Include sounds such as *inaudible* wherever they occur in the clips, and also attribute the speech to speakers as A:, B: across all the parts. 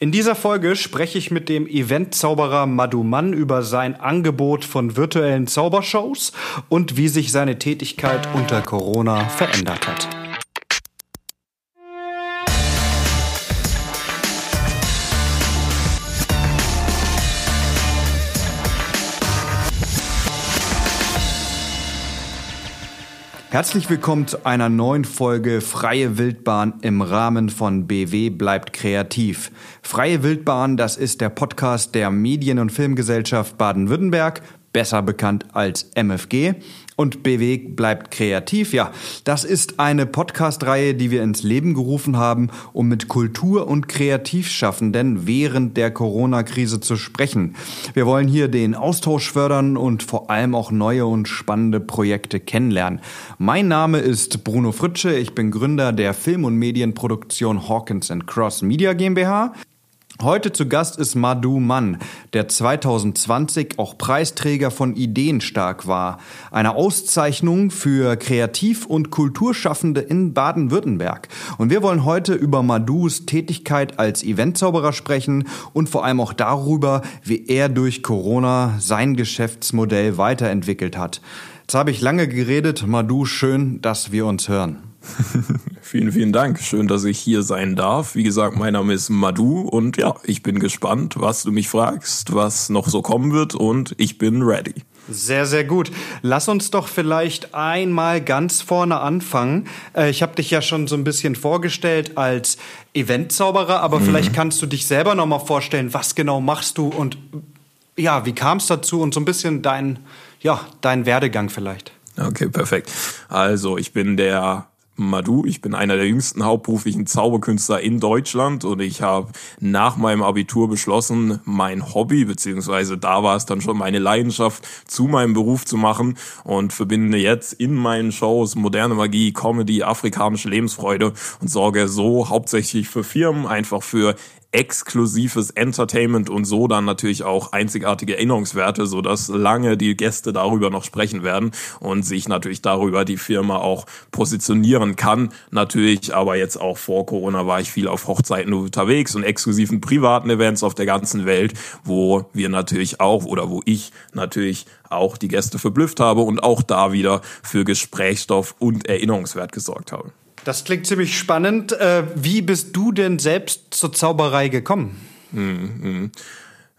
A: In dieser Folge spreche ich mit dem Eventzauberer Madhu Mann über sein Angebot von virtuellen Zaubershows und wie sich seine Tätigkeit unter Corona verändert hat. Herzlich willkommen zu einer neuen Folge Freie Wildbahn im Rahmen von BW bleibt kreativ. Freie Wildbahn, das ist der Podcast der Medien- und Filmgesellschaft Baden-Württemberg, besser bekannt als MFG. Und BW bleibt kreativ. Ja, das ist eine Podcast-Reihe, die wir ins Leben gerufen haben, um mit Kultur- und Kreativschaffenden während der Corona-Krise zu sprechen. Wir wollen hier den Austausch fördern und vor allem auch neue und spannende Projekte kennenlernen. Mein Name ist Bruno Fritsche. Ich bin Gründer der Film- und Medienproduktion Hawkins Cross Media GmbH. Heute zu Gast ist Madhu Mann, der 2020 auch Preisträger von Ideenstark war, eine Auszeichnung für Kreativ- und Kulturschaffende in Baden-Württemberg. Und wir wollen heute über Madhus Tätigkeit als Eventzauberer sprechen und vor allem auch darüber, wie er durch Corona sein Geschäftsmodell weiterentwickelt hat. Jetzt habe ich lange geredet. Madhu, schön, dass wir uns hören. *laughs*
B: vielen, vielen Dank. Schön, dass ich hier sein darf. Wie gesagt, mein Name ist Madhu und ja, ich bin gespannt, was du mich fragst, was noch so kommen wird und ich bin ready.
A: Sehr, sehr gut. Lass uns doch vielleicht einmal ganz vorne anfangen. Äh, ich habe dich ja schon so ein bisschen vorgestellt als Eventzauberer, aber mhm. vielleicht kannst du dich selber noch mal vorstellen, was genau machst du und ja, wie kam es dazu und so ein bisschen dein, ja, dein Werdegang vielleicht.
B: Okay, perfekt. Also, ich bin der Madu. Ich bin einer der jüngsten hauptberuflichen Zauberkünstler in Deutschland und ich habe nach meinem Abitur beschlossen, mein Hobby, beziehungsweise da war es dann schon meine Leidenschaft, zu meinem Beruf zu machen und verbinde jetzt in meinen Shows moderne Magie, Comedy, afrikanische Lebensfreude und sorge so hauptsächlich für Firmen, einfach für exklusives Entertainment und so dann natürlich auch einzigartige Erinnerungswerte, so dass lange die Gäste darüber noch sprechen werden und sich natürlich darüber die Firma auch positionieren kann. Natürlich, aber jetzt auch vor Corona war ich viel auf Hochzeiten unterwegs und exklusiven privaten Events auf der ganzen Welt, wo wir natürlich auch oder wo ich natürlich auch die Gäste verblüfft habe und auch da wieder für Gesprächsstoff und Erinnerungswert gesorgt habe.
A: Das klingt ziemlich spannend. Äh, wie bist du denn selbst zur Zauberei gekommen?
B: Mhm.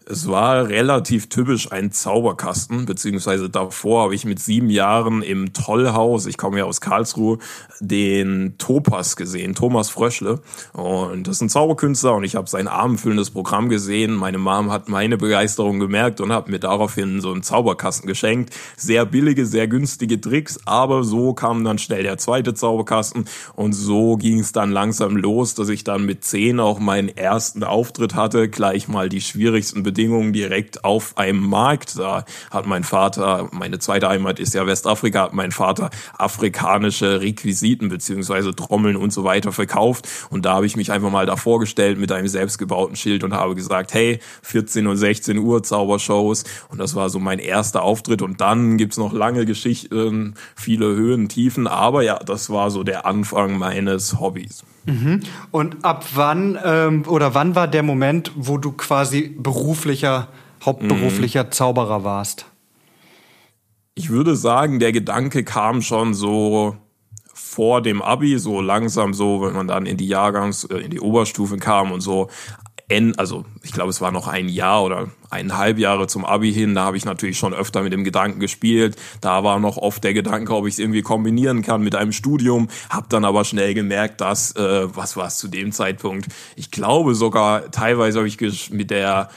B: Es war relativ typisch ein Zauberkasten, beziehungsweise davor habe ich mit sieben Jahren im Tollhaus, ich komme ja aus Karlsruhe, den Topas gesehen, Thomas Fröschle. Und das ist ein Zauberkünstler und ich habe sein abendfüllendes Programm gesehen. Meine Mom hat meine Begeisterung gemerkt und hat mir daraufhin so einen Zauberkasten geschenkt. Sehr billige, sehr günstige Tricks, aber so kam dann schnell der zweite Zauberkasten und so ging es dann langsam los, dass ich dann mit zehn auch meinen ersten Auftritt hatte, gleich mal die schwierigsten direkt auf einem Markt. Da hat mein Vater, meine zweite Heimat ist ja Westafrika, hat mein Vater afrikanische Requisiten beziehungsweise Trommeln und so weiter verkauft. Und da habe ich mich einfach mal da vorgestellt mit einem selbstgebauten Schild und habe gesagt, hey, 14 und 16 Uhr Zaubershows. Und das war so mein erster Auftritt. Und dann gibt's noch lange Geschichten, viele Höhen, Tiefen. Aber ja, das war so der Anfang meines Hobbys.
A: Mhm. Und ab wann ähm, oder wann war der Moment, wo du quasi beruflicher, hauptberuflicher mhm. Zauberer warst?
B: Ich würde sagen, der Gedanke kam schon so vor dem Abi, so langsam so, wenn man dann in die Jahrgangs, äh, in die Oberstufen kam und so N, also ich glaube, es war noch ein Jahr oder eineinhalb Jahre zum Abi hin, da habe ich natürlich schon öfter mit dem Gedanken gespielt. Da war noch oft der Gedanke, ob ich es irgendwie kombinieren kann mit einem Studium. Hab dann aber schnell gemerkt, dass, äh, was war es zu dem Zeitpunkt? Ich glaube sogar, teilweise habe ich mit der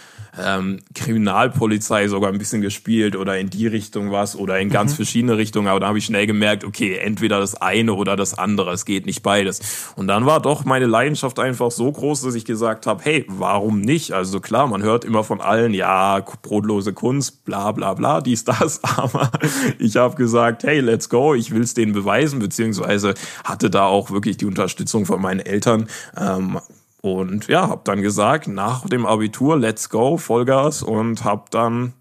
B: ähm, Kriminalpolizei sogar ein bisschen gespielt oder in die Richtung was oder in ganz mhm. verschiedene Richtungen. Aber da habe ich schnell gemerkt, okay, entweder das eine oder das andere, es geht nicht beides. Und dann war doch meine Leidenschaft einfach so groß, dass ich gesagt habe, hey, warum nicht? Also klar, man hört immer von allen, ja, brotlose Kunst, bla bla bla, dies, das. *laughs* Aber ich habe gesagt, hey, let's go, ich will es denen beweisen, beziehungsweise hatte da auch wirklich die Unterstützung von meinen Eltern. Ähm, und ja, habe dann gesagt, nach dem Abitur, let's go, Vollgas und habe dann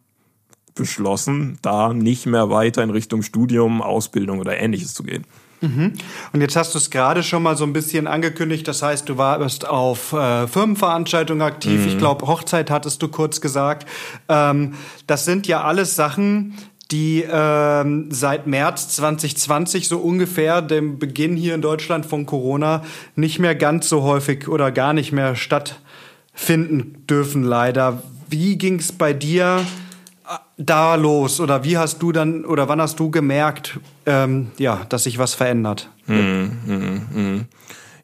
B: beschlossen, da nicht mehr weiter in Richtung Studium, Ausbildung oder ähnliches zu gehen.
A: Mhm. Und jetzt hast du es gerade schon mal so ein bisschen angekündigt. Das heißt, du warst auf äh, Firmenveranstaltungen aktiv. Mhm. Ich glaube, Hochzeit hattest du kurz gesagt. Ähm, das sind ja alles Sachen, die ähm, seit März 2020 so ungefähr dem Beginn hier in Deutschland von Corona nicht mehr ganz so häufig oder gar nicht mehr stattfinden dürfen, leider. Wie ging es bei dir? da los oder wie hast du dann oder wann hast du gemerkt, ähm, ja, dass sich was verändert? Hm, hm,
B: hm.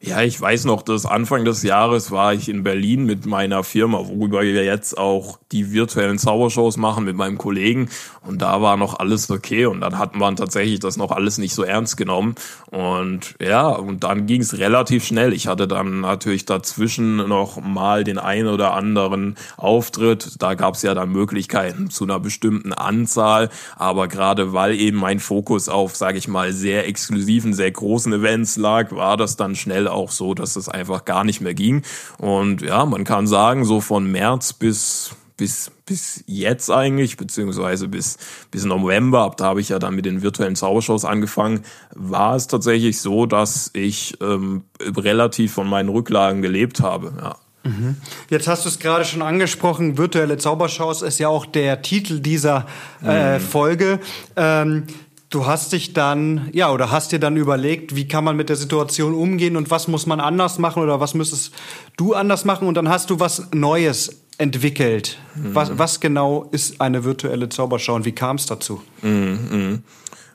B: Ja, ich weiß noch, dass Anfang des Jahres war ich in Berlin mit meiner Firma, worüber wir jetzt auch die virtuellen Zaubershows machen mit meinem Kollegen. Und da war noch alles okay. Und dann hat man tatsächlich das noch alles nicht so ernst genommen. Und ja, und dann ging es relativ schnell. Ich hatte dann natürlich dazwischen noch mal den einen oder anderen Auftritt. Da gab es ja dann Möglichkeiten zu einer bestimmten Anzahl. Aber gerade weil eben mein Fokus auf, sage ich mal, sehr exklusiven, sehr großen Events lag, war das dann schnell auch so, dass es einfach gar nicht mehr ging. Und ja, man kann sagen, so von März bis bis, bis jetzt eigentlich, beziehungsweise bis, bis November, ab da habe ich ja dann mit den virtuellen Zaubershows angefangen, war es tatsächlich so, dass ich ähm, relativ von meinen Rücklagen gelebt habe. Ja.
A: Mhm. Jetzt hast du es gerade schon angesprochen, virtuelle Zaubershows ist ja auch der Titel dieser äh, mhm. Folge. Ähm, Du hast dich dann, ja, oder hast dir dann überlegt, wie kann man mit der Situation umgehen und was muss man anders machen oder was müsstest du anders machen und dann hast du was Neues entwickelt. Mhm. Was, was genau ist eine virtuelle Zauberschau und wie kam es dazu? Mhm.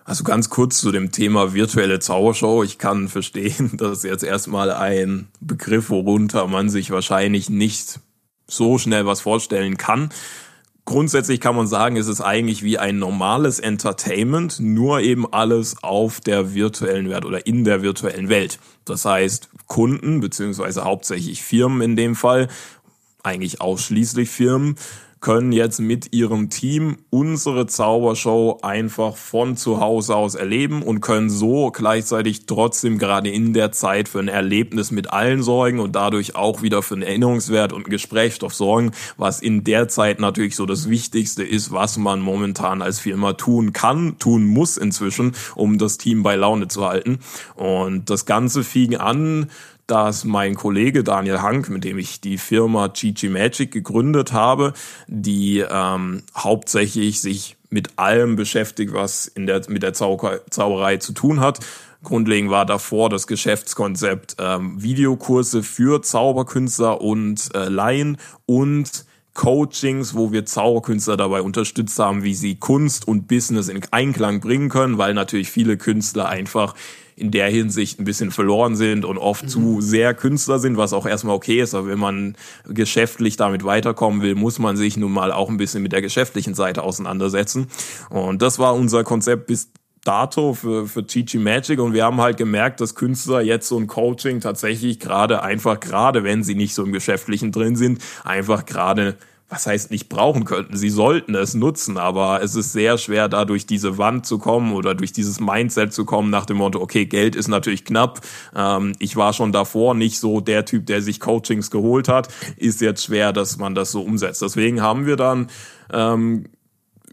B: Also ganz kurz zu dem Thema virtuelle Zaubershow. Ich kann verstehen, *laughs* dass jetzt erstmal ein Begriff, worunter man sich wahrscheinlich nicht so schnell was vorstellen kann grundsätzlich kann man sagen, es ist eigentlich wie ein normales Entertainment, nur eben alles auf der virtuellen Welt oder in der virtuellen Welt. Das heißt, Kunden, beziehungsweise hauptsächlich Firmen in dem Fall, eigentlich ausschließlich Firmen, können jetzt mit ihrem Team unsere Zaubershow einfach von zu Hause aus erleben und können so gleichzeitig trotzdem gerade in der Zeit für ein Erlebnis mit allen sorgen und dadurch auch wieder für einen Erinnerungswert und einen Gesprächsstoff sorgen, was in der Zeit natürlich so das Wichtigste ist, was man momentan als Firma tun kann, tun muss inzwischen, um das Team bei Laune zu halten. Und das Ganze fing an dass mein Kollege Daniel Hank, mit dem ich die Firma GG Magic gegründet habe, die ähm, hauptsächlich sich mit allem beschäftigt, was in der, mit der Zauber Zauberei zu tun hat. Grundlegend war davor das Geschäftskonzept ähm, Videokurse für Zauberkünstler und äh, Laien und Coachings, wo wir Zauberkünstler dabei unterstützt haben, wie sie Kunst und Business in Einklang bringen können, weil natürlich viele Künstler einfach in der Hinsicht ein bisschen verloren sind und oft mhm. zu sehr Künstler sind, was auch erstmal okay ist. Aber wenn man geschäftlich damit weiterkommen will, muss man sich nun mal auch ein bisschen mit der geschäftlichen Seite auseinandersetzen. Und das war unser Konzept bis dato für, für Chichi Magic und wir haben halt gemerkt, dass Künstler jetzt so ein Coaching tatsächlich gerade einfach, gerade wenn sie nicht so im Geschäftlichen drin sind, einfach gerade was heißt nicht brauchen könnten. Sie sollten es nutzen, aber es ist sehr schwer, da durch diese Wand zu kommen oder durch dieses Mindset zu kommen nach dem Motto, okay, Geld ist natürlich knapp. Ähm, ich war schon davor nicht so der Typ, der sich Coachings geholt hat. Ist jetzt schwer, dass man das so umsetzt. Deswegen haben wir dann ähm,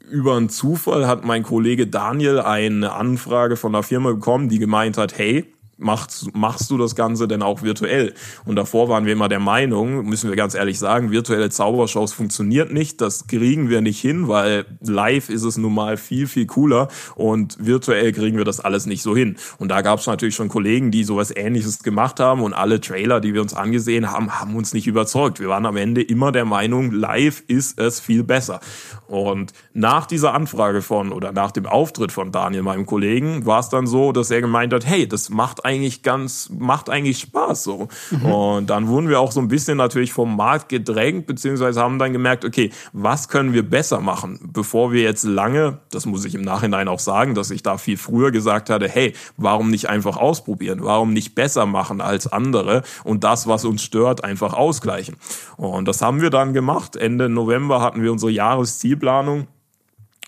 B: über einen Zufall hat mein Kollege Daniel eine Anfrage von einer Firma bekommen, die gemeint hat, hey, machst, machst du das Ganze denn auch virtuell? Und davor waren wir immer der Meinung, müssen wir ganz ehrlich sagen, virtuelle Zaubershows funktioniert nicht, das kriegen wir nicht hin, weil live ist es nun mal viel, viel cooler und virtuell kriegen wir das alles nicht so hin. Und da gab es natürlich schon Kollegen, die sowas ähnliches gemacht haben und alle Trailer, die wir uns angesehen haben, haben uns nicht überzeugt. Wir waren am Ende immer der Meinung, live ist es viel besser. Und nach dieser Anfrage von oder nach dem Auftritt von Daniel, meinem Kollegen, war es dann so, dass er gemeint hat, hey, das macht eigentlich ganz, macht eigentlich Spaß so. Mhm. Und dann wurden wir auch so ein bisschen natürlich vom Markt gedrängt, beziehungsweise haben dann gemerkt, okay, was können wir besser machen, bevor wir jetzt lange, das muss ich im Nachhinein auch sagen, dass ich da viel früher gesagt hatte, hey, warum nicht einfach ausprobieren, warum nicht besser machen als andere und das, was uns stört, einfach ausgleichen. Und das haben wir dann gemacht. Ende November hatten wir unsere Jahreszielplanung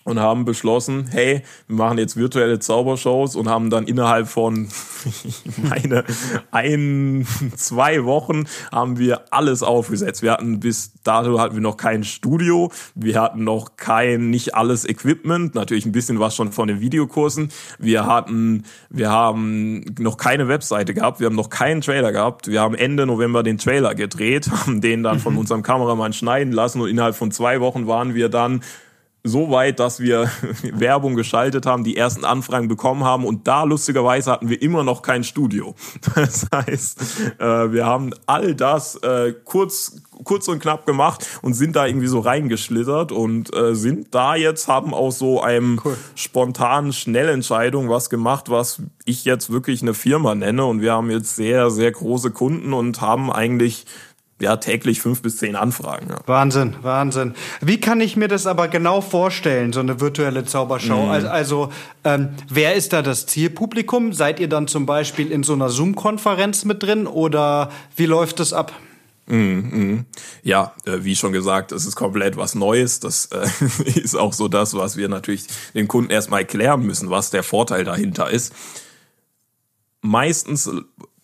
B: und haben beschlossen, hey, wir machen jetzt virtuelle Zaubershows und haben dann innerhalb von, *laughs* ich meine, ein, zwei Wochen haben wir alles aufgesetzt. Wir hatten bis dato hatten wir noch kein Studio, wir hatten noch kein, nicht alles Equipment, natürlich ein bisschen was schon von den Videokursen. Wir hatten, wir haben noch keine Webseite gehabt, wir haben noch keinen Trailer gehabt. Wir haben Ende November den Trailer gedreht, *laughs* haben den dann von mhm. unserem Kameramann schneiden lassen und innerhalb von zwei Wochen waren wir dann so weit, dass wir *laughs* Werbung geschaltet haben, die ersten Anfragen bekommen haben und da lustigerweise hatten wir immer noch kein Studio. *laughs* Das heißt, äh, wir haben all das äh, kurz, kurz und knapp gemacht und sind da irgendwie so reingeschlittert und äh, sind da jetzt, haben aus so einem cool. spontanen Schnellentscheidung was gemacht, was ich jetzt wirklich eine Firma nenne und wir haben jetzt sehr, sehr große Kunden und haben eigentlich ja, täglich fünf bis zehn Anfragen. Ja.
A: Wahnsinn, Wahnsinn. Wie kann ich mir das aber genau vorstellen, so eine virtuelle Zaubershow? Mhm. Also, also ähm, wer ist da das Zielpublikum? Seid ihr dann zum Beispiel in so einer Zoom-Konferenz mit drin oder wie läuft das ab?
B: Mm, Ja, äh, wie schon gesagt, es ist komplett was Neues. Das äh, *laughs* ist auch so das, was wir natürlich den Kunden erstmal erklären müssen, was der Vorteil dahinter ist. Meistens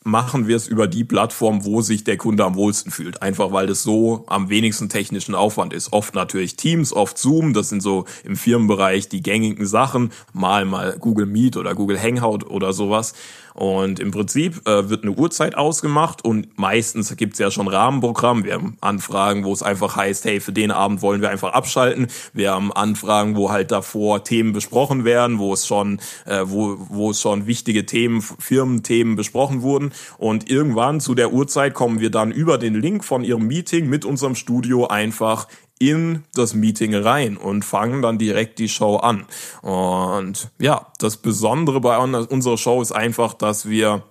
B: machen wir es über die Plattform, wo sich der Kunde am wohlsten fühlt. Einfach weil das so am wenigsten technischen Aufwand ist. Oft natürlich Teams, oft Zoom, das sind so im Firmenbereich die gängigen Sachen. Mal mal Google Meet oder Google Hangout oder sowas. Und im Prinzip äh, wird eine Uhrzeit ausgemacht und meistens gibt's ja schon Rahmenprogramm. Wir haben Anfragen, wo es einfach heißt, hey, für den Abend wollen wir einfach abschalten. Wir haben Anfragen, wo halt davor Themen besprochen werden, wo es schon, äh, wo, wo schon wichtige Themen, Firmenthemen besprochen wurden. Und irgendwann zu der Uhrzeit kommen wir dann über den Link von ihrem Meeting mit unserem Studio einfach in das Meeting rein und fangen dann direkt die Show an. Und ja, das Besondere bei unserer Show ist einfach, dass wir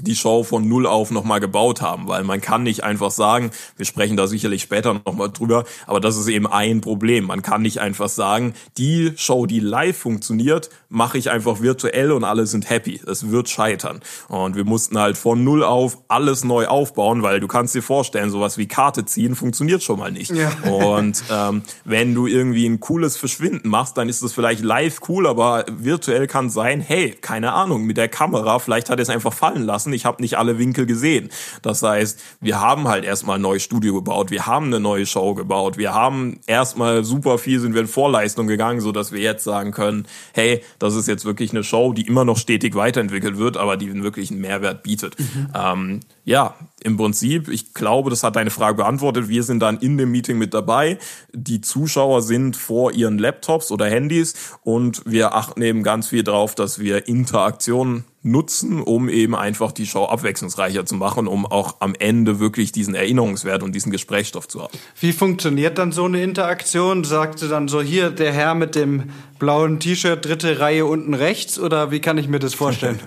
B: die Show von null auf nochmal gebaut haben, weil man kann nicht einfach sagen, wir sprechen da sicherlich später nochmal drüber, aber das ist eben ein Problem. Man kann nicht einfach sagen, die Show, die live funktioniert, mache ich einfach virtuell und alle sind happy. Es wird scheitern. Und wir mussten halt von null auf alles neu aufbauen, weil du kannst dir vorstellen, sowas wie Karte ziehen funktioniert schon mal nicht. Ja. *laughs* Und ähm, wenn du irgendwie ein cooles Verschwinden machst, dann ist das vielleicht live cool, aber virtuell kann sein, hey, keine Ahnung, mit der Kamera, vielleicht hat er es einfach fallen lassen lassen. Ich habe nicht alle Winkel gesehen. Das heißt, wir haben halt erstmal ein neues Studio gebaut, wir haben eine neue Show gebaut, wir haben erstmal super viel sind wir in Vorleistung gegangen, so dass wir jetzt sagen können, hey, das ist jetzt wirklich eine Show, die immer noch stetig weiterentwickelt wird, aber die wirklich einen Mehrwert bietet. Mhm. Ähm, ja, im Prinzip, ich glaube, das hat deine Frage beantwortet. Wir sind dann in dem Meeting mit dabei. Die Zuschauer sind vor ihren Laptops oder Handys und wir achten eben ganz viel drauf, dass wir Interaktionen nutzen, um eben einfach die Show abwechslungsreicher zu machen, um auch am Ende wirklich diesen Erinnerungswert und diesen Gesprächsstoff zu haben.
A: Wie funktioniert dann so eine Interaktion? Sagte dann so hier der Herr mit dem blauen T-Shirt, dritte Reihe unten rechts oder wie kann ich mir das vorstellen?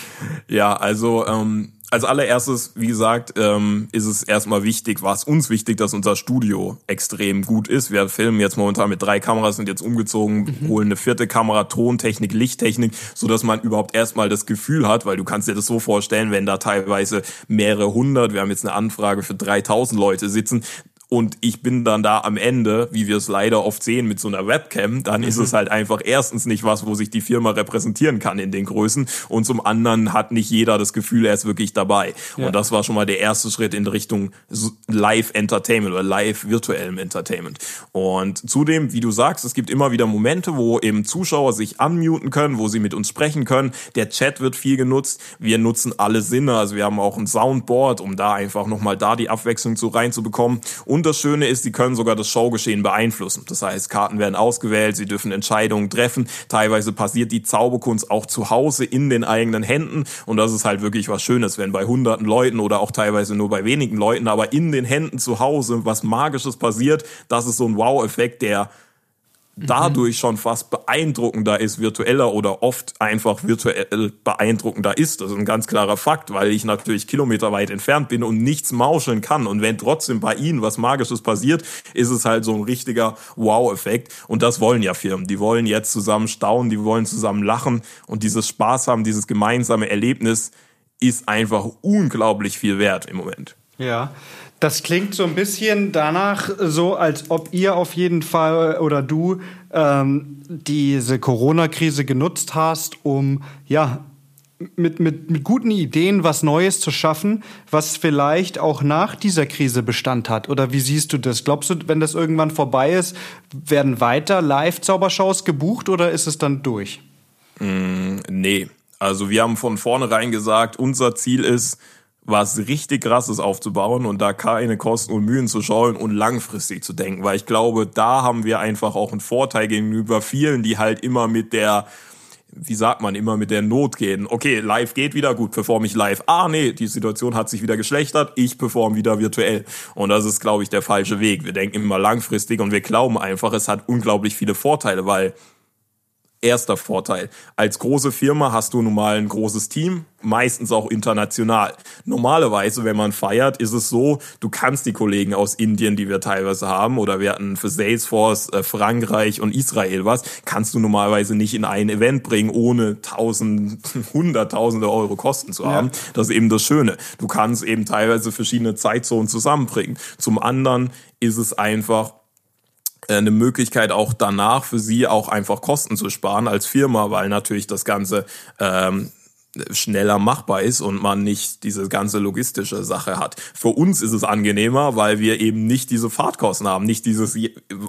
A: *laughs*
B: ja, also ähm, als allererstes, wie gesagt, ähm, ist es erstmal wichtig, war es uns wichtig, dass unser Studio extrem gut ist. Wir filmen jetzt momentan mit drei Kameras, sind jetzt umgezogen, mhm. holen eine vierte Kamera, Tontechnik, Lichttechnik, so dass man überhaupt erstmal das Gefühl hat, weil du kannst dir das so vorstellen, wenn da teilweise mehrere hundert, wir haben jetzt eine Anfrage für 3000 Leute sitzen, und ich bin dann da am Ende, wie wir es leider oft sehen mit so einer Webcam, dann mhm. ist es halt einfach erstens nicht was, wo sich die Firma repräsentieren kann in den Größen und zum anderen hat nicht jeder das Gefühl, er ist wirklich dabei. Ja. Und das war schon mal der erste Schritt in Richtung Live Entertainment oder Live virtuellem Entertainment. Und zudem, wie du sagst, es gibt immer wieder Momente, wo eben Zuschauer sich unmuten können, wo sie mit uns sprechen können. Der Chat wird viel genutzt. Wir nutzen alle Sinne, also wir haben auch ein Soundboard, um da einfach nochmal da die Abwechslung zu reinzubekommen. Und und das Schöne ist, sie können sogar das Showgeschehen beeinflussen. Das heißt, Karten werden ausgewählt, sie dürfen Entscheidungen treffen. Teilweise passiert die Zauberkunst auch zu Hause in den eigenen Händen. Und das ist halt wirklich was Schönes, wenn bei hunderten Leuten oder auch teilweise nur bei wenigen Leuten, aber in den Händen zu Hause was Magisches passiert. Das ist so ein Wow-Effekt, der dadurch schon fast beeindruckender ist, virtueller oder oft einfach virtuell beeindruckender ist. Das ist ein ganz klarer Fakt, weil ich natürlich kilometerweit entfernt bin und nichts mauscheln kann. Und wenn trotzdem bei ihnen was Magisches passiert, ist es halt so ein richtiger Wow-Effekt. Und das wollen ja Firmen. Die wollen jetzt zusammen staunen, die wollen zusammen lachen und dieses Spaß haben, dieses gemeinsame Erlebnis ist einfach unglaublich viel wert im Moment.
A: Ja, das klingt so ein bisschen danach, so als ob ihr auf jeden Fall oder du ähm, diese Corona-Krise genutzt hast, um ja mit, mit, mit guten Ideen was Neues zu schaffen, was vielleicht auch nach dieser Krise Bestand hat? Oder wie siehst du das? Glaubst du, wenn das irgendwann vorbei ist, werden weiter Live-Zaubershows gebucht oder ist es dann durch?
B: Mm, nee. Also wir haben von vornherein gesagt, unser Ziel ist, was richtig krasses aufzubauen und da keine Kosten und Mühen zu schauen und langfristig zu denken, weil ich glaube, da haben wir einfach auch einen Vorteil gegenüber vielen, die halt immer mit der wie sagt man, immer mit der Not gehen. Okay, live geht wieder, gut, performe ich live. Ah, nee, die Situation hat sich wieder geschlechtert, ich performe wieder virtuell. Und das ist, glaube ich, der falsche Weg. Wir denken immer langfristig und wir glauben einfach, es hat unglaublich viele Vorteile, weil erster Vorteil. Als große Firma hast du nun mal ein großes Team, meistens auch international. Normalerweise, wenn man feiert, ist es so, du kannst die Kollegen aus Indien, die wir teilweise haben, oder wir hatten für Salesforce äh, Frankreich und Israel was, kannst du normalerweise nicht in ein Event bringen, ohne tausend, *laughs* hunderttausende Euro Kosten zu haben. Ja. Das ist eben das Schöne. Du kannst eben teilweise verschiedene Zeitzonen zusammenbringen. Zum anderen ist es einfach eine Möglichkeit auch danach für sie auch einfach Kosten zu sparen als Firma, weil natürlich das Ganze ähm, schneller machbar ist und man nicht diese ganze logistische Sache hat. Für uns ist es angenehmer, weil wir eben nicht diese Fahrtkosten haben, nicht dieses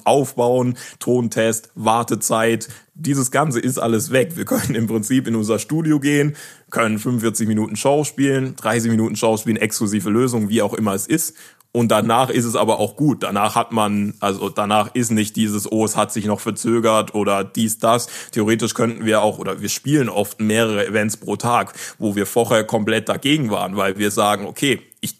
B: Aufbauen, Tontest, Wartezeit, dieses Ganze ist alles weg. Wir können im Prinzip in unser Studio gehen, können 45 Minuten Show spielen, 30 Minuten Show spielen, exklusive Lösungen, wie auch immer es ist und danach ist es aber auch gut. Danach hat man, also danach ist nicht dieses, oh, es hat sich noch verzögert oder dies, das. Theoretisch könnten wir auch, oder wir spielen oft mehrere Events pro Tag, wo wir vorher komplett dagegen waren, weil wir sagen, okay, ich,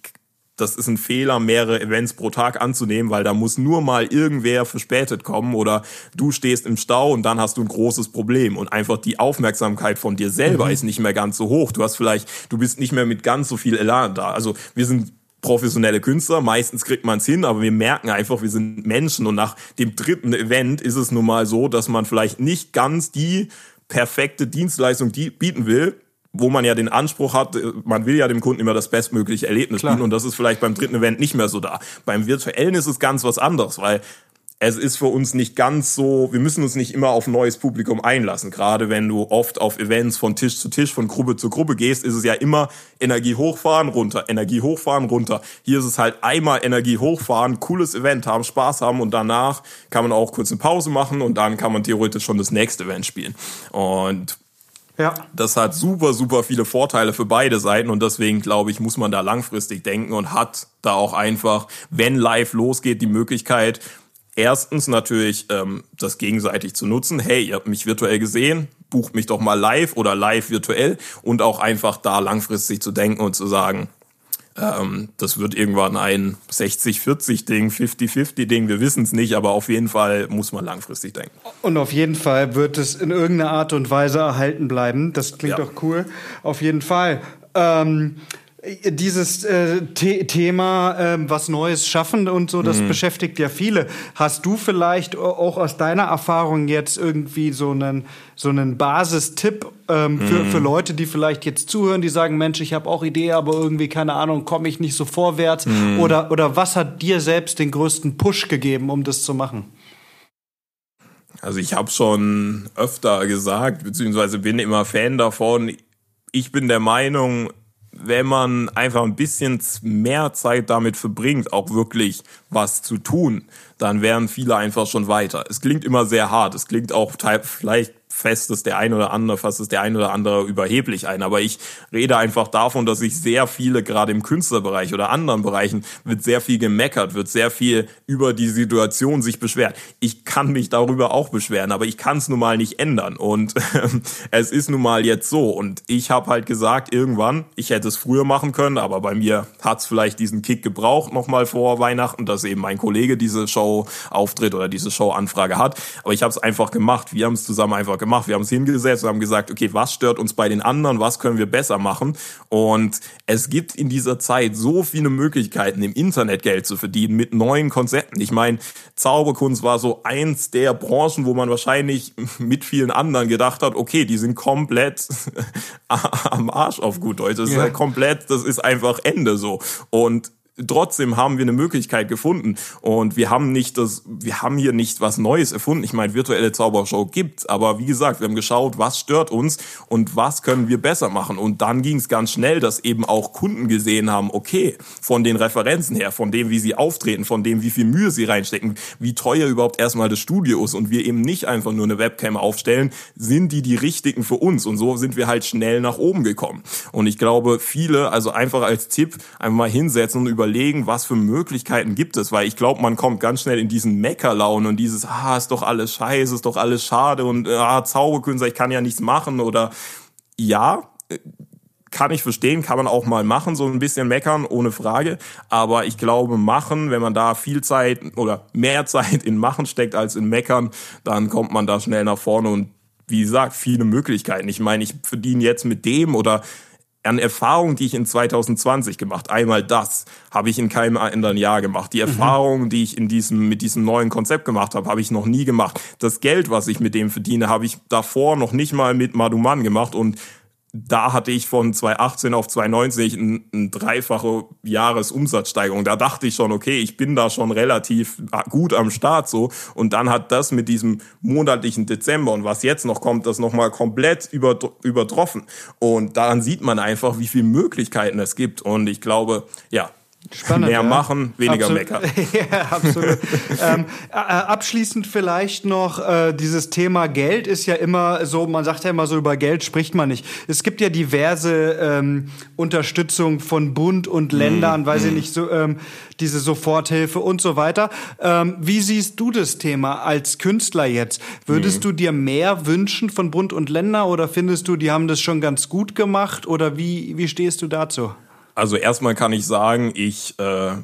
B: das ist ein Fehler, mehrere Events pro Tag anzunehmen, weil da muss nur mal irgendwer verspätet kommen oder du stehst im Stau und dann hast du ein großes Problem und einfach die Aufmerksamkeit von dir selber mhm. ist nicht mehr ganz so hoch. Du hast vielleicht, du bist nicht mehr mit ganz so viel Elan da. Also wir sind professionelle Künstler. Meistens kriegt man es hin, aber wir merken einfach, wir sind Menschen und nach dem dritten Event ist es nun mal so, dass man vielleicht nicht ganz die perfekte Dienstleistung die bieten will, wo man ja den Anspruch hat, man will ja dem Kunden immer das bestmögliche Erlebnis Klar. bieten und das ist vielleicht beim dritten Event nicht mehr so da. Beim virtuellen ist es ganz was anderes, weil es ist für uns nicht ganz so, wir müssen uns nicht immer auf neues Publikum einlassen. Gerade wenn du oft auf Events von Tisch zu Tisch, von Gruppe zu Gruppe gehst, ist es ja immer Energie hochfahren, runter, Energie hochfahren, runter. Hier ist es halt einmal Energie hochfahren, cooles Event haben, Spaß haben und danach kann man auch kurz eine Pause machen und dann kann man theoretisch schon das nächste Event spielen. Und ja. Das hat super, super viele Vorteile für beide Seiten und deswegen glaube ich, muss man da langfristig denken und hat da auch einfach, wenn live losgeht, die Möglichkeit, Erstens natürlich ähm, das gegenseitig zu nutzen. Hey, ihr habt mich virtuell gesehen, bucht mich doch mal live oder live virtuell und auch einfach da langfristig zu denken und zu sagen, ähm, das wird irgendwann ein 60-40-Ding, 50-50-Ding, wir wissen es nicht, aber auf jeden Fall muss man langfristig denken.
A: Und auf jeden Fall wird es in irgendeiner Art und Weise erhalten bleiben. Das klingt ja. doch cool. Auf jeden Fall. Ähm, dieses äh, The Thema ähm, was Neues schaffen und so, das mhm. beschäftigt ja viele. Hast du vielleicht auch aus deiner Erfahrung jetzt irgendwie so einen so einen Basistipp ähm, für, mhm. für Leute, die vielleicht jetzt zuhören, die sagen, Mensch, ich habe auch Idee, aber irgendwie keine Ahnung, komme ich nicht so vorwärts? Mhm. Oder oder was hat dir selbst den größten Push gegeben, um das zu machen?
B: Also ich habe schon öfter gesagt, beziehungsweise bin immer Fan davon. Ich bin der Meinung, wenn man einfach ein bisschen mehr Zeit damit verbringt, auch wirklich was zu tun, dann wären viele einfach schon weiter. Es klingt immer sehr hart. Es klingt auch vielleicht fest es der ein oder andere, fast es der ein oder andere überheblich ein. Aber ich rede einfach davon, dass sich sehr viele, gerade im Künstlerbereich oder anderen Bereichen, wird sehr viel gemeckert, wird sehr viel über die Situation sich beschwert. Ich kann mich darüber auch beschweren, aber ich kann es nun mal nicht ändern. Und *laughs* es ist nun mal jetzt so. Und ich habe halt gesagt, irgendwann, ich hätte es früher machen können, aber bei mir hat es vielleicht diesen Kick gebraucht, nochmal vor Weihnachten, dass eben mein Kollege diese Show auftritt oder diese Show-Anfrage hat. Aber ich habe es einfach gemacht. Wir haben es zusammen einfach gemacht gemacht. Wir haben es hingesetzt und haben gesagt, okay, was stört uns bei den anderen, was können wir besser machen? Und es gibt in dieser Zeit so viele Möglichkeiten, im Internet Geld zu verdienen mit neuen Konzepten. Ich meine, Zauberkunst war so eins der Branchen, wo man wahrscheinlich mit vielen anderen gedacht hat, okay, die sind komplett *laughs* am Arsch auf gut Deutsch. Das ja. ist halt komplett, das ist einfach Ende so. Und trotzdem haben wir eine Möglichkeit gefunden und wir haben nicht das, wir haben hier nicht was Neues erfunden. Ich meine, virtuelle Zaubershow gibt's, aber wie gesagt, wir haben geschaut, was stört uns und was können wir besser machen. Und dann ging es ganz schnell, dass eben auch Kunden gesehen haben, okay, von den Referenzen her, von dem, wie sie auftreten, von dem, wie viel Mühe sie reinstecken, wie teuer überhaupt erstmal das Studio ist und wir eben nicht einfach nur eine Webcam aufstellen, sind die die richtigen für uns. Und so sind wir halt schnell nach oben gekommen. Und ich glaube, viele, also einfach als Tipp, einfach mal hinsetzen und über überlegen, was für Möglichkeiten gibt es, weil ich glaube, man kommt ganz schnell in diesen Meckerlaune und dieses, ah, ist doch alles scheiße, ist doch alles schade und ah, Zauberkünstler, ich kann ja nichts machen oder ja, kann ich verstehen, kann man auch mal machen, so ein bisschen meckern, ohne Frage. Aber ich glaube, machen, wenn man da viel Zeit oder mehr *laughs* Zeit in Machen steckt als in Meckern, dann kommt man da schnell nach vorne und wie gesagt, viele Möglichkeiten. Ich meine, ich verdiene jetzt mit dem oder an Erfahrungen, die ich in 2020 gemacht, einmal das habe ich in keinem anderen Jahr gemacht. Die mhm. Erfahrungen, die ich in diesem mit diesem neuen Konzept gemacht habe, habe ich noch nie gemacht. Das Geld, was ich mit dem verdiene, habe ich davor noch nicht mal mit Maduman gemacht und da hatte ich von 2018 auf 2090 eine ein dreifache Jahresumsatzsteigerung. Da dachte ich schon, okay, ich bin da schon relativ gut am Start so. Und dann hat das mit diesem monatlichen Dezember und was jetzt noch kommt, das nochmal komplett übertroffen. Und daran sieht man einfach, wie viele Möglichkeiten es gibt. Und ich glaube, ja, Spannend, Mehr ja. machen, weniger meckern. *laughs*
A: ja, absolut. ähm, äh, abschließend vielleicht noch, äh, dieses Thema Geld ist ja immer so, man sagt ja immer so, über Geld spricht man nicht. Es gibt ja diverse ähm, Unterstützung von Bund und mhm. Ländern, mm, weiß ich nicht, so, ähm, diese Soforthilfe und so weiter. Ähm, wie siehst du das Thema als Künstler jetzt? Würdest mm. du dir mehr wünschen von Bund und Länder oder findest du, die haben das schon ganz gut gemacht oder wie, wie stehst du dazu?
B: Also erstmal kann ich sagen, ich äh,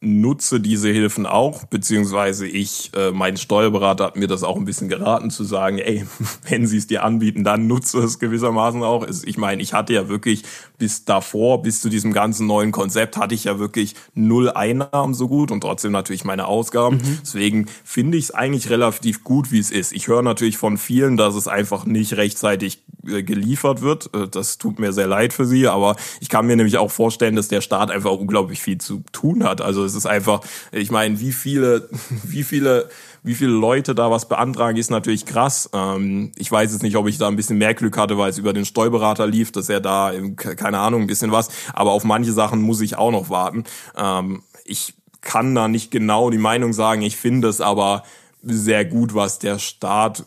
B: nutze diese Hilfen auch, beziehungsweise ich, äh, mein Steuerberater hat mir das auch ein bisschen geraten zu sagen, ey, *laughs* wenn sie es dir anbieten, dann nutze es gewissermaßen auch. Ich meine, ich hatte ja wirklich bis davor, bis zu diesem ganzen neuen Konzept, hatte ich ja wirklich null Einnahmen so gut und trotzdem natürlich meine Ausgaben. Mhm. Deswegen finde ich es eigentlich relativ gut, wie es ist. Ich höre natürlich von vielen, dass es einfach nicht rechtzeitig geliefert wird. Äh, das tut mir sehr leid für sie, aber ich kann mir nämlich auch vorstellen, dass der Staat einfach unglaublich viel zu tun hat. Also es ist einfach, ich meine, wie viele, *laughs* wie viele wie viele Leute da was beantragen, ist natürlich krass. Ähm, ich weiß jetzt nicht, ob ich da ein bisschen mehr Glück hatte, weil es über den Steuerberater lief, dass er da, keine Ahnung, ein bisschen was. Aber auf manche Sachen muss ich auch noch warten. Ähm, ich kann da nicht genau die Meinung sagen. Ich finde es aber sehr gut, was der Staat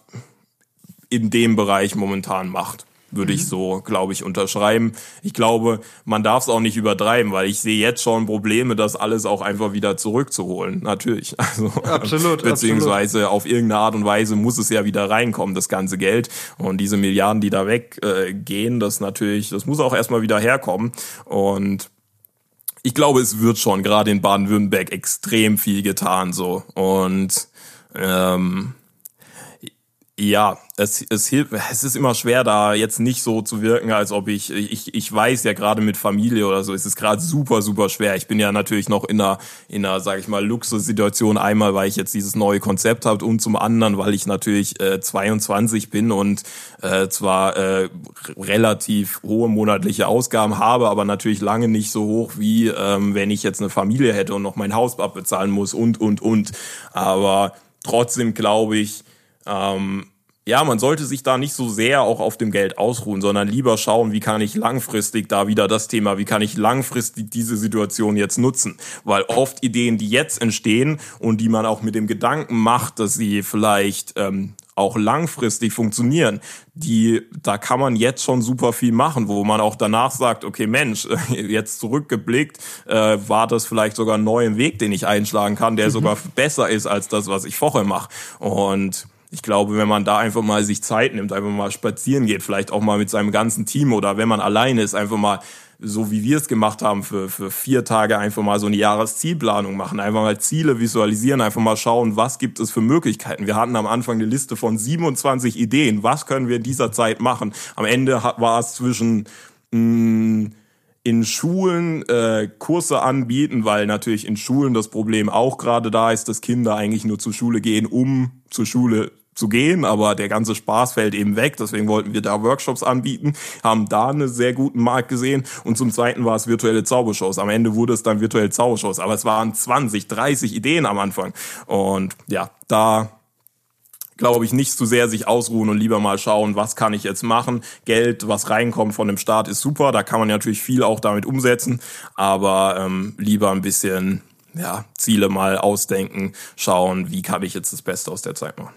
B: in dem Bereich momentan macht würde mhm. ich so, glaube ich, unterschreiben. Ich glaube, man darf es auch nicht übertreiben, weil ich sehe jetzt schon Probleme, das alles auch einfach wieder zurückzuholen. Natürlich. *laughs* Also, absolut. beziehungsweise absolut. auf irgendeine Art und Weise muss es ja wieder reinkommen, das ganze Geld. Und diese Milliarden, die da weggehen, äh, das natürlich, das muss auch erstmal wieder herkommen. Und ich glaube, es wird schon gerade in Baden-Württemberg extrem viel getan so. Und ähm, ja, es, es hilft, es ist immer schwer, da jetzt nicht so zu wirken, als ob ich, ich, ich weiß ja gerade mit Familie oder so, es ist gerade super, super schwer. Ich bin ja natürlich noch in einer, in einer, sag ich mal, Luxussituation, einmal, weil ich jetzt dieses neue Konzept habe und zum anderen, weil ich natürlich äh, 22 bin und äh, zwar äh, relativ hohe monatliche Ausgaben habe, aber natürlich lange nicht so hoch, wie ähm, wenn ich jetzt eine Familie hätte und noch mein Haus abbezahlen muss und, und, und. Aber trotzdem glaube ich, ähm, ja, man sollte sich da nicht so sehr auch auf dem Geld ausruhen, sondern lieber schauen, wie kann ich langfristig da wieder das Thema, wie kann ich langfristig diese Situation jetzt nutzen? Weil oft Ideen, die jetzt entstehen und die man auch mit dem Gedanken macht, dass sie vielleicht ähm, auch langfristig funktionieren, die, da kann man jetzt schon super viel machen, wo man auch danach sagt, okay Mensch, *laughs* jetzt zurückgeblickt, äh, war das vielleicht sogar ein neuer Weg, den ich einschlagen kann, der mhm. sogar besser ist als das, was ich vorher mache. Und ich glaube, wenn man da einfach mal sich Zeit nimmt, einfach mal spazieren geht, vielleicht auch mal mit seinem ganzen Team oder wenn man alleine ist, einfach mal so wie wir es gemacht haben, für, für vier Tage einfach mal so eine Jahreszielplanung machen, einfach mal Ziele visualisieren, einfach mal schauen, was gibt es für Möglichkeiten. Wir hatten am Anfang eine Liste von 27 Ideen, was können wir in dieser Zeit machen. Am Ende war es zwischen mh, mm, in Schulen äh, Kurse anbieten, weil natürlich in Schulen das Problem auch gerade da ist, dass Kinder eigentlich nur zur Schule gehen, um zur Schule zu gehen, aber der ganze Spaß fällt eben weg. Deswegen wollten wir da Workshops anbieten, haben da einen sehr guten Markt gesehen und zum Zweiten war es virtuelle Zaubershows. Am Ende wurde es dann virtuelle Zaubershows, aber es waren 20, 30 Ideen am Anfang und ja, da glaube ich, nicht zu sehr sich ausruhen und lieber mal schauen, was kann ich jetzt machen. Geld, was reinkommt von dem Staat, ist super. Da kann man natürlich viel auch damit umsetzen, aber ähm, lieber ein bisschen ja, Ziele mal ausdenken, schauen, wie kann ich jetzt das Beste aus der Zeit machen.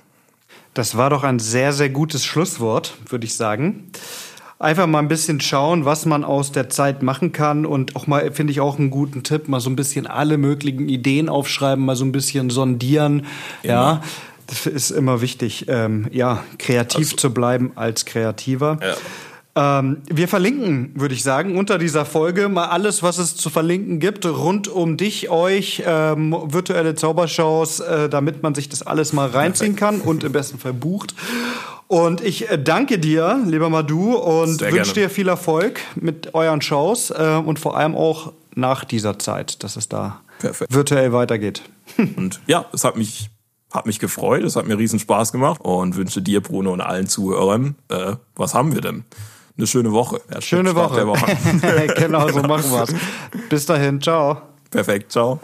A: Das war doch ein sehr, sehr gutes Schlusswort, würde ich sagen. Einfach mal ein bisschen schauen, was man aus der Zeit machen kann und auch mal, finde ich auch einen guten Tipp, mal so ein bisschen alle möglichen Ideen aufschreiben, mal so ein bisschen sondieren, Immer. ja. Das ist immer wichtig, ähm, ja, kreativ also, zu bleiben als Kreativer. Ja. Ähm, wir verlinken, würde ich sagen, unter dieser Folge mal alles, was es zu verlinken gibt, rund um dich, euch, ähm, virtuelle Zaubershows, äh, damit man sich das alles mal reinziehen kann und im besten Fall bucht. Und ich äh, danke dir, lieber Madu, und wünsche dir viel Erfolg mit euren Shows äh, und vor allem auch nach dieser Zeit, dass es da Perfekt. virtuell weitergeht. *laughs*
B: und ja, es hat mich hat mich gefreut, es hat mir riesen Spaß gemacht und wünsche dir, Bruno, und allen Zuhörern, äh, was haben wir denn? Eine schöne Woche.
A: Ja, schöne Woche. Woche. *laughs* *laughs* genau, so machen wir's. Bis dahin, ciao.
B: Perfekt, ciao.